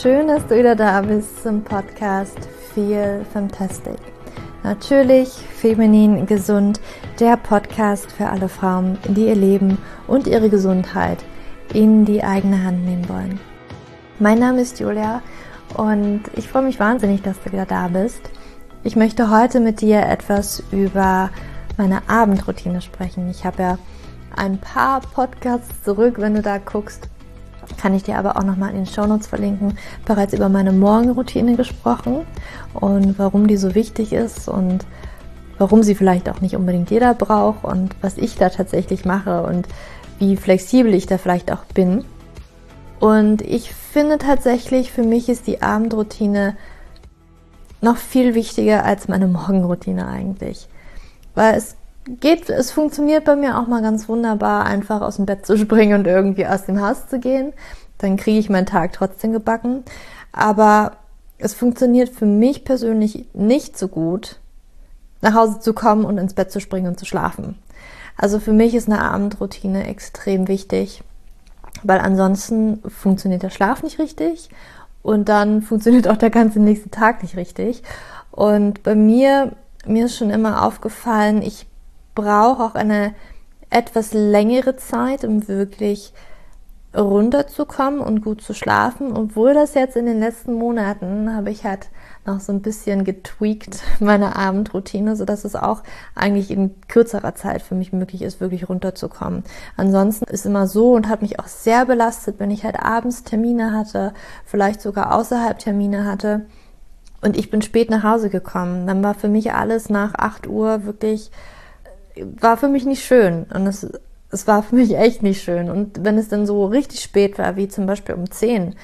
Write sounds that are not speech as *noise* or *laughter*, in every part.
Schön, dass du wieder da bist zum Podcast Feel Fantastic. Natürlich feminin gesund, der Podcast für alle Frauen, die ihr Leben und ihre Gesundheit in die eigene Hand nehmen wollen. Mein Name ist Julia und ich freue mich wahnsinnig, dass du wieder da bist. Ich möchte heute mit dir etwas über meine Abendroutine sprechen. Ich habe ja ein paar Podcasts zurück, wenn du da guckst, kann ich dir aber auch nochmal in den Shownotes verlinken, bereits über meine Morgenroutine gesprochen und warum die so wichtig ist und warum sie vielleicht auch nicht unbedingt jeder braucht und was ich da tatsächlich mache und wie flexibel ich da vielleicht auch bin. Und ich finde tatsächlich, für mich ist die Abendroutine noch viel wichtiger als meine Morgenroutine eigentlich. Weil es geht, es funktioniert bei mir auch mal ganz wunderbar, einfach aus dem Bett zu *laughs* springen und irgendwie aus dem Haus zu gehen. Dann kriege ich meinen Tag trotzdem gebacken. Aber es funktioniert für mich persönlich nicht so gut, nach Hause zu kommen und ins Bett zu springen und zu schlafen. Also für mich ist eine Abendroutine extrem wichtig, weil ansonsten funktioniert der Schlaf nicht richtig und dann *laughs* funktioniert auch der ganze nächste Tag nicht richtig. Und bei mir, mir ist schon immer aufgefallen, ich brauche auch eine etwas längere Zeit, um wirklich runterzukommen und gut zu schlafen. Obwohl das jetzt in den letzten Monaten habe ich halt noch so ein bisschen getweakt, *laughs* meine Abendroutine, so dass es auch eigentlich in kürzerer Zeit für mich möglich ist, wirklich runterzukommen. Ansonsten ist immer so und hat mich auch sehr belastet, wenn ich halt abends Termine hatte, vielleicht sogar außerhalb Termine hatte. Und ich bin spät nach Hause gekommen. Dann war für mich alles nach 8 Uhr wirklich war für mich nicht schön. Und es, es war für mich echt nicht schön. Und wenn es dann so richtig spät war, wie zum Beispiel um 10,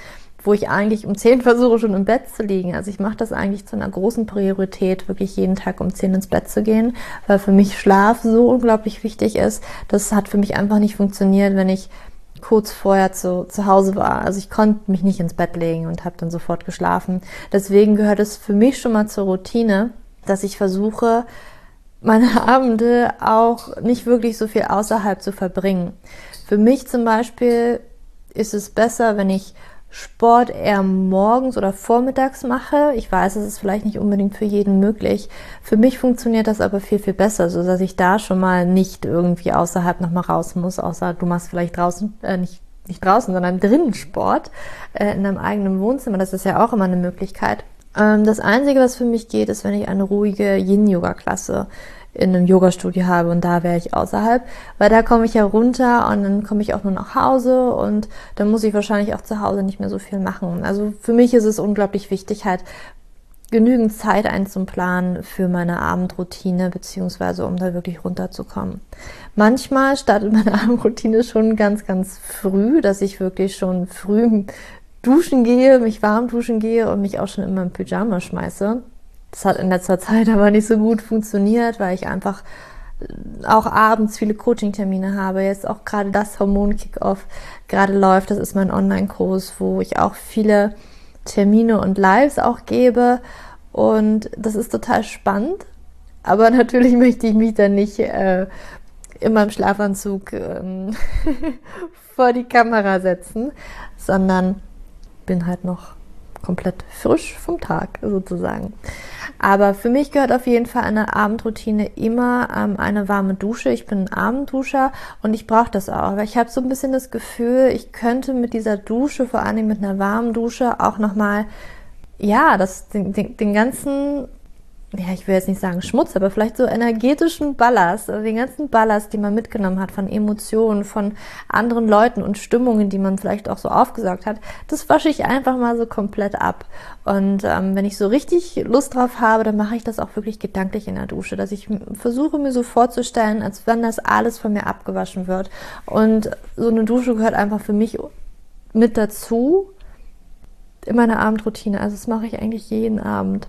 wo ich eigentlich um 10 *laughs* versuche, schon im Bett zu liegen. Also ich mache das eigentlich zu einer großen Priorität, wirklich jeden Tag um 10 ins Bett zu gehen, weil für mich Schlaf so unglaublich wichtig ist. Das hat für mich einfach nicht funktioniert, wenn ich kurz vorher zu, zu Hause war. Also ich konnte mich nicht ins Bett legen und habe dann sofort geschlafen. Deswegen gehört es für mich schon mal zur Routine, dass ich versuche, meine *laughs* Abende auch nicht wirklich so viel außerhalb zu verbringen. Für mich zum Beispiel ist es besser, wenn ich Sport eher morgens oder vormittags mache. Ich weiß, es ist vielleicht nicht unbedingt für jeden möglich. Für mich funktioniert das aber viel, viel besser, so dass ich da schon mal nicht irgendwie außerhalb nochmal raus muss, außer du machst vielleicht draußen, äh, nicht, nicht draußen, sondern drinnen Sport, äh, in deinem eigenen Wohnzimmer. Das ist ja auch immer eine Möglichkeit. Ähm, das Einzige, was für mich geht, ist, wenn ich eine ruhige Yin-Yoga-Klasse in einem Yoga-Studio habe und da wäre ich außerhalb, weil da komme ich ja runter und dann komme ich auch nur nach Hause und dann muss ich wahrscheinlich auch zu Hause nicht mehr so viel machen. Also für mich ist es unglaublich wichtig, halt genügend Zeit einzuplanen für meine Abendroutine, beziehungsweise um da wirklich runterzukommen. Manchmal startet meine *laughs* Abendroutine schon ganz, ganz früh, dass ich wirklich schon früh duschen gehe, mich warm duschen gehe und mich auch schon in meinem Pyjama schmeiße. Das hat in letzter Zeit *laughs* aber nicht so gut funktioniert, weil ich einfach äh, auch abends viele Coaching-Termine habe. Jetzt auch gerade das Hormon-Kick-Off gerade läuft. Das ist mein Online-Kurs, wo ich auch viele Termine und Lives auch gebe. Und das ist total spannend. Aber *laughs* natürlich möchte ich mich dann nicht äh, in meinem Schlafanzug ähm, *laughs* vor die Kamera setzen, sondern bin halt noch komplett frisch vom Tag sozusagen. Aber für mich gehört auf jeden Fall eine Abendroutine immer ähm, eine warme Dusche. Ich bin ein Abendduscher und ich brauche das auch. Weil ich habe so ein bisschen das Gefühl, ich könnte mit dieser Dusche, vor allem mit einer warmen Dusche, auch nochmal, ja, das, den, den, den ganzen ja, ich will jetzt nicht sagen Schmutz, aber vielleicht so energetischen Ballast, also den ganzen Ballast, den man mitgenommen hat von Emotionen, von anderen Leuten und Stimmungen, die man vielleicht auch so aufgesaugt hat, das wasche ich einfach mal so komplett ab. Und ähm, wenn ich so richtig Lust drauf habe, dann mache ich das auch wirklich gedanklich in der Dusche, dass ich versuche mir so vorzustellen, als wenn das alles von mir abgewaschen wird. Und so eine Dusche gehört einfach für mich mit dazu in meiner Abendroutine. Also das mache ich eigentlich jeden Abend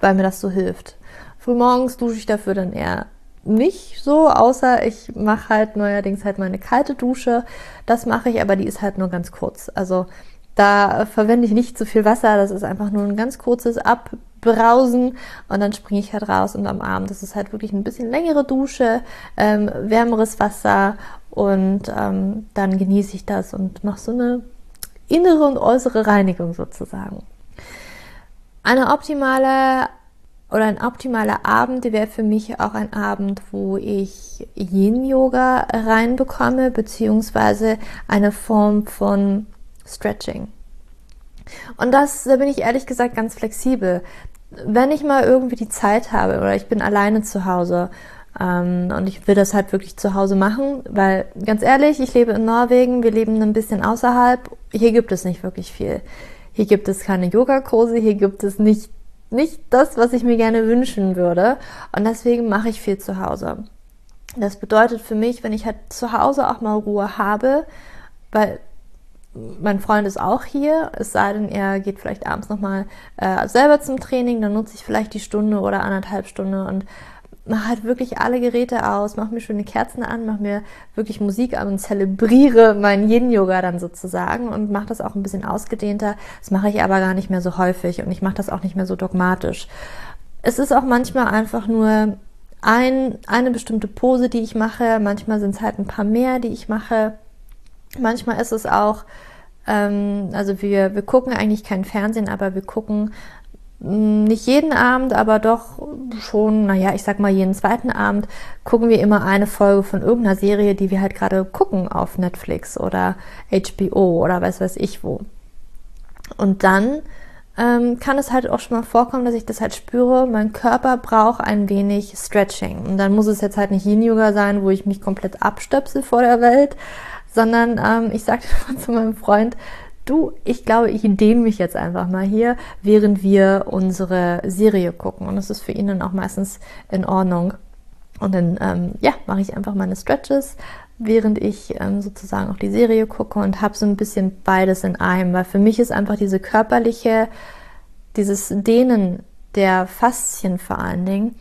weil mir das so hilft. Frühmorgens dusche ich dafür dann eher nicht so, außer ich mache halt neuerdings halt meine kalte Dusche. Das mache ich, aber die ist halt nur ganz kurz. Also da verwende ich nicht zu viel Wasser, das ist einfach nur ein ganz kurzes Abbrausen und dann springe ich halt raus und am Abend das ist halt wirklich ein bisschen längere Dusche, ähm, wärmeres Wasser und ähm, dann genieße ich das und mache so eine innere und äußere Reinigung sozusagen. Eine optimale oder ein optimaler Abend wäre für mich auch ein Abend, wo ich Yin-Yoga reinbekomme, beziehungsweise eine Form von Stretching. Und das, da bin ich ehrlich gesagt ganz flexibel. Wenn ich mal irgendwie die Zeit habe oder ich bin alleine zu Hause ähm, und ich will das halt wirklich zu Hause machen, weil ganz ehrlich, ich lebe in Norwegen, wir leben ein bisschen außerhalb, hier gibt es nicht wirklich viel. Hier gibt es keine Yogakurse, hier gibt es nicht nicht das, was ich mir gerne wünschen würde. Und deswegen mache ich viel zu Hause. Das bedeutet für mich, wenn ich halt zu Hause auch mal Ruhe habe, weil mein Freund ist auch hier, es sei denn, er geht vielleicht abends nochmal äh, selber zum Training, dann nutze ich vielleicht die Stunde oder anderthalb Stunde und mache halt wirklich alle Geräte aus, mache mir schöne Kerzen an, mache mir wirklich Musik an und zelebriere meinen Yin-Yoga dann sozusagen und mache das auch ein bisschen ausgedehnter. Das mache ich aber gar nicht mehr so häufig und ich mache das auch nicht mehr so dogmatisch. Es ist auch manchmal einfach nur ein, eine bestimmte Pose, die ich mache. Manchmal sind es halt ein paar mehr, die ich mache. Manchmal ist es auch, ähm, also wir, wir gucken eigentlich kein Fernsehen, aber wir gucken nicht jeden Abend, aber doch schon, naja, ich sag mal jeden zweiten Abend gucken wir immer eine Folge von irgendeiner Serie, die wir halt gerade gucken auf Netflix oder HBO oder weiß weiß ich wo. Und dann ähm, kann es halt auch schon mal vorkommen, dass ich das halt spüre, mein Körper braucht ein wenig Stretching. Und dann muss es jetzt halt nicht Yin-Yoga sein, wo ich mich komplett abstöpsel vor der Welt, sondern ähm, ich sagte *laughs* zu meinem Freund, du, ich glaube, ich dehne mich jetzt einfach mal hier, während wir unsere Serie gucken. Und das ist für ihn dann auch meistens in Ordnung. Und dann, ähm, ja, mache ich einfach meine Stretches, während ich ähm, sozusagen auch die Serie gucke und habe so ein bisschen beides in einem, weil für mich ist einfach diese körperliche, dieses Dehnen der Faszien vor allen Dingen,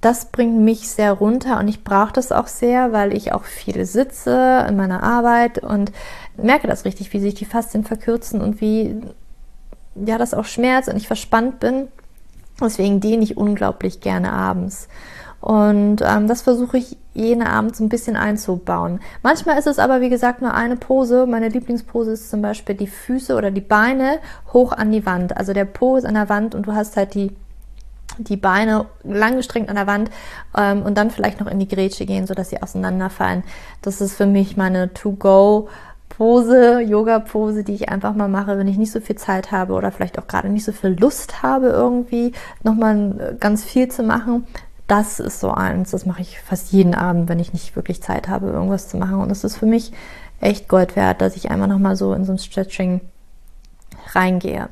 das bringt mich sehr runter und ich brauche das auch sehr, weil ich auch viel sitze in meiner Arbeit und merke das richtig, wie sich die Faszien verkürzen und wie ja das auch schmerzt und ich verspannt bin. Deswegen dehne ich unglaublich gerne abends. Und ähm, das versuche ich jeden Abend so ein bisschen einzubauen. Manchmal ist es aber, wie gesagt, nur eine Pose. Meine Lieblingspose ist zum Beispiel die Füße oder die Beine hoch an die Wand. Also der Po ist an der Wand und du hast halt die die Beine langgestreckt an der Wand ähm, und dann vielleicht noch in die Grätsche gehen, sodass sie auseinanderfallen. Das ist für mich meine To-Go. Pose, Yoga-Pose, die ich einfach mal mache, wenn ich nicht so viel Zeit habe oder vielleicht auch gerade nicht so viel Lust habe, irgendwie nochmal ganz viel zu machen. Das ist so eins, das mache ich fast jeden Abend, wenn ich nicht wirklich Zeit habe, irgendwas zu machen. Und das ist für mich echt Gold wert, dass ich einmal nochmal so in so ein Stretching reingehe.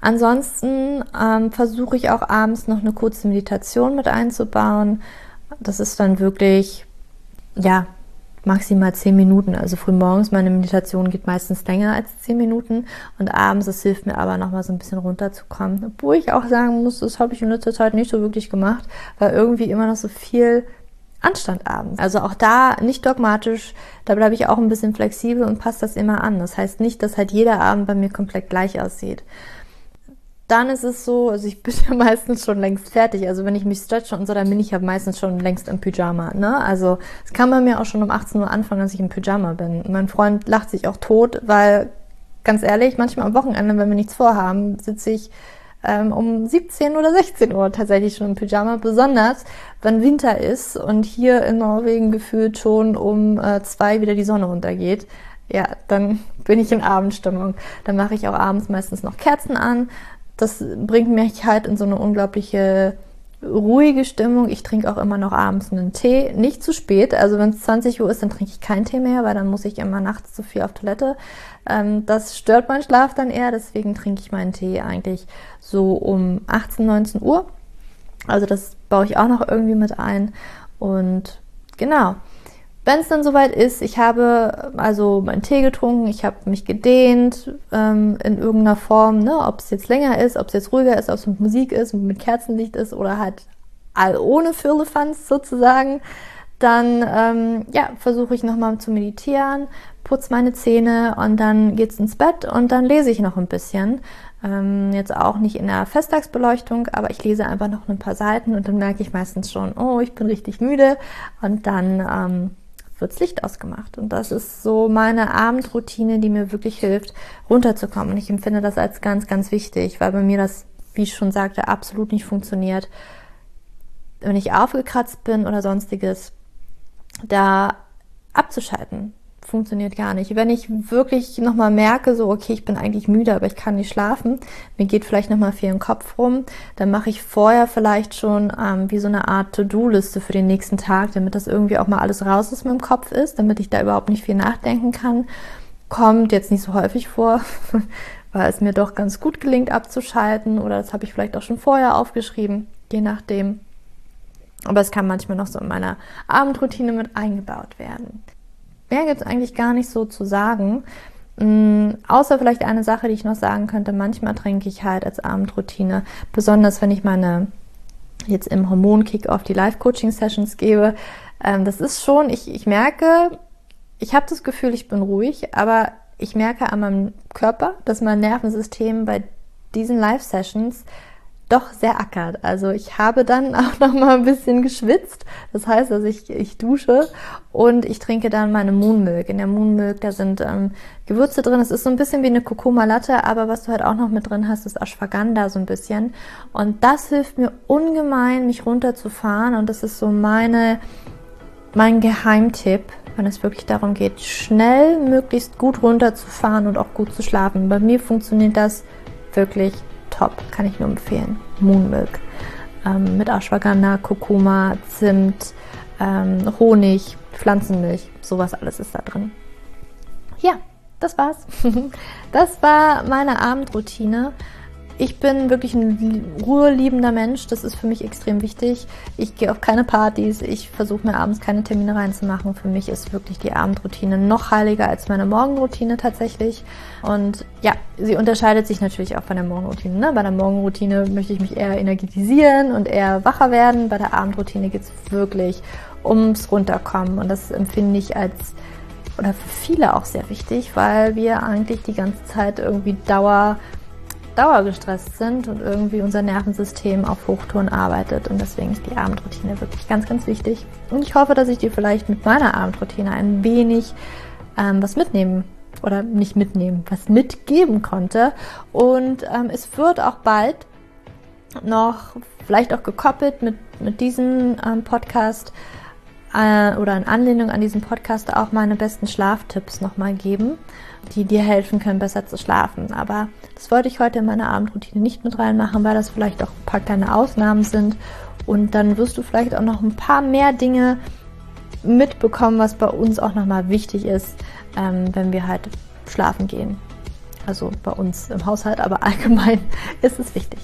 Ansonsten ähm, versuche ich auch abends noch eine kurze Meditation mit einzubauen. Das ist dann wirklich, ja, maximal zehn Minuten. Also früh morgens meine Meditation geht meistens länger als zehn Minuten und abends, das hilft mir aber nochmal so ein bisschen runterzukommen. Obwohl ich auch sagen muss, das habe ich in letzter Zeit nicht so wirklich gemacht, weil irgendwie immer noch so viel Anstand abends. Also auch da nicht dogmatisch, da bleibe ich auch ein bisschen flexibel und passe das immer an. Das heißt nicht, dass halt jeder Abend bei mir komplett gleich aussieht dann ist es so, also ich bin *laughs* ja meistens schon längst fertig. Also wenn ich mich stretche und so, dann bin ich ja meistens schon längst im Pyjama. Ne? Also es kann bei mir auch schon um 18 Uhr anfangen, dass ich im Pyjama bin. Mein Freund lacht sich auch tot, weil ganz ehrlich, manchmal am Wochenende, wenn wir nichts vorhaben, sitze ich ähm, um 17 oder 16 Uhr tatsächlich schon im Pyjama, besonders wenn Winter ist und hier in Norwegen gefühlt schon um äh, zwei wieder die Sonne untergeht. Ja, dann bin ich in Abendstimmung. Dann mache ich auch abends meistens noch Kerzen an, das bringt mich halt in so eine unglaubliche ruhige Stimmung. Ich trinke auch immer noch abends einen Tee, nicht zu spät. Also wenn es 20 Uhr ist, dann trinke ich keinen Tee mehr, weil dann muss ich immer nachts zu viel auf Toilette. Ähm, das stört meinen Schlaf dann eher, deswegen trinke ich meinen Tee eigentlich so um 18, 19 Uhr. Also das baue ich auch noch irgendwie mit ein. Und genau. Wenn es dann soweit ist, ich habe also meinen Tee getrunken, ich habe mich gedehnt ähm, in irgendeiner Form, ne, ob es jetzt länger ist, ob es jetzt ruhiger ist, ob es mit Musik ist, mit Kerzenlicht ist oder halt all ohne Firlefanz sozusagen, dann ähm, ja, versuche ich nochmal zu meditieren, putze meine Zähne und dann geht's ins Bett und dann lese ich noch ein bisschen. Ähm, jetzt auch nicht in der Festtagsbeleuchtung, aber ich lese einfach noch ein paar Seiten und dann merke ich meistens schon, oh, ich bin richtig müde und dann ähm, wird's Licht ausgemacht. Und das ist so meine Abendroutine, die mir wirklich hilft, runterzukommen. Und ich empfinde das als ganz, ganz wichtig, weil bei mir das, wie ich schon sagte, absolut nicht funktioniert. Wenn ich aufgekratzt bin oder sonstiges, da abzuschalten, funktioniert gar nicht. Wenn ich wirklich nochmal merke, so, okay, ich bin eigentlich müde, aber ich kann nicht schlafen, mir geht vielleicht nochmal viel im Kopf rum, dann mache ich vorher vielleicht schon ähm, wie so eine Art To-Do-Liste für den nächsten Tag, damit das irgendwie auch mal alles raus aus meinem Kopf ist, damit ich da überhaupt nicht viel nachdenken kann. Kommt jetzt nicht so häufig vor, *laughs* weil es mir doch ganz gut gelingt abzuschalten oder das habe ich vielleicht auch schon vorher aufgeschrieben, je nachdem. Aber es kann manchmal noch so in meiner Abendroutine mit eingebaut werden. Mehr gibt es eigentlich gar nicht so zu sagen. Mhm, außer vielleicht eine Sache, die ich noch sagen könnte. Manchmal trinke ich halt als Abendroutine, besonders wenn ich meine jetzt im Hormon-Kick-Off die Live-Coaching-Sessions gebe. Ähm, das ist schon, ich, ich merke, ich habe das Gefühl, ich bin ruhig, aber ich merke an meinem Körper, dass mein Nervensystem bei diesen Live-Sessions doch sehr ackert. Also ich habe dann *laughs* auch noch mal ein bisschen geschwitzt. Das heißt, dass ich, ich dusche und ich trinke dann meine Moonmilk. In der Moonmilk, da sind ähm, Gewürze drin. Es ist so ein bisschen wie eine Kurkuma Latte, aber was du halt auch noch mit drin hast, ist Ashwagandha so ein bisschen. Und das hilft mir ungemein, mich runterzufahren. Und das ist so meine, mein Geheimtipp, wenn es wirklich darum geht, schnell möglichst gut runterzufahren und auch gut zu schlafen. Bei mir funktioniert das wirklich top, kann ich nur empfehlen. Moonmilk ähm, mit Ashwagandha, Kurkuma, Zimt, ähm, Honig, Pflanzenmilch, sowas alles ist da drin. Ja, das war's. *laughs* das war meine Abendroutine. Ich bin wirklich ein ruheliebender Mensch. Das ist für mich extrem wichtig. Ich gehe auf keine Partys. Ich versuche mir abends keine Termine reinzumachen. Für mich ist wirklich die Abendroutine noch heiliger als meine Morgenroutine tatsächlich. Und ja, sie unterscheidet sich natürlich auch von der Morgenroutine. Ne? Bei der Morgenroutine möchte ich mich eher energetisieren und eher wacher werden. Bei der Abendroutine geht es wirklich ums Runterkommen. Und das empfinde ich als oder für viele auch sehr wichtig, weil wir eigentlich die ganze Zeit irgendwie Dauer dauergestresst sind und irgendwie unser Nervensystem auf Hochtouren arbeitet. Und deswegen ist die Abendroutine wirklich ganz, ganz wichtig. Und ich hoffe, dass ich dir vielleicht mit meiner Abendroutine ein wenig ähm, was mitnehmen oder nicht mitnehmen, was mitgeben konnte. Und ähm, es wird auch bald noch vielleicht auch gekoppelt mit, mit diesem ähm, Podcast äh, oder in Anlehnung an diesen Podcast auch meine besten Schlaftipps nochmal geben die dir helfen können, besser zu schlafen. Aber das wollte ich heute in meine Abendroutine nicht mit reinmachen, weil das vielleicht auch ein paar kleine Ausnahmen sind. Und dann wirst du vielleicht auch noch ein paar mehr Dinge mitbekommen, was bei uns auch nochmal wichtig ist, ähm, wenn wir halt schlafen gehen. Also bei uns im Haushalt, aber *laughs* allgemein ist es wichtig.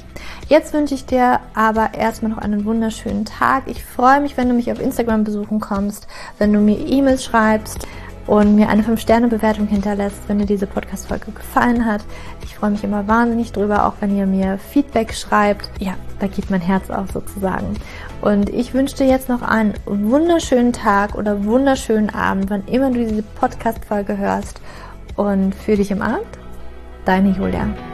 Jetzt wünsche ich dir aber erstmal noch einen wunderschönen Tag. Ich freue mich, wenn du mich auf Instagram besuchen kommst, wenn du mir E-Mails schreibst und mir eine 5-Sterne-Bewertung hinterlässt, wenn dir diese Podcast-Folge gefallen hat. Ich freue mich immer wahnsinnig drüber, auch wenn ihr mir Feedback schreibt. Ja, da geht mein Herz auf sozusagen. Und ich wünsche dir jetzt noch einen wunderschönen Tag oder wunderschönen Abend, wann immer du diese Podcast-Folge hörst. Und für dich im Abend, 带你有量。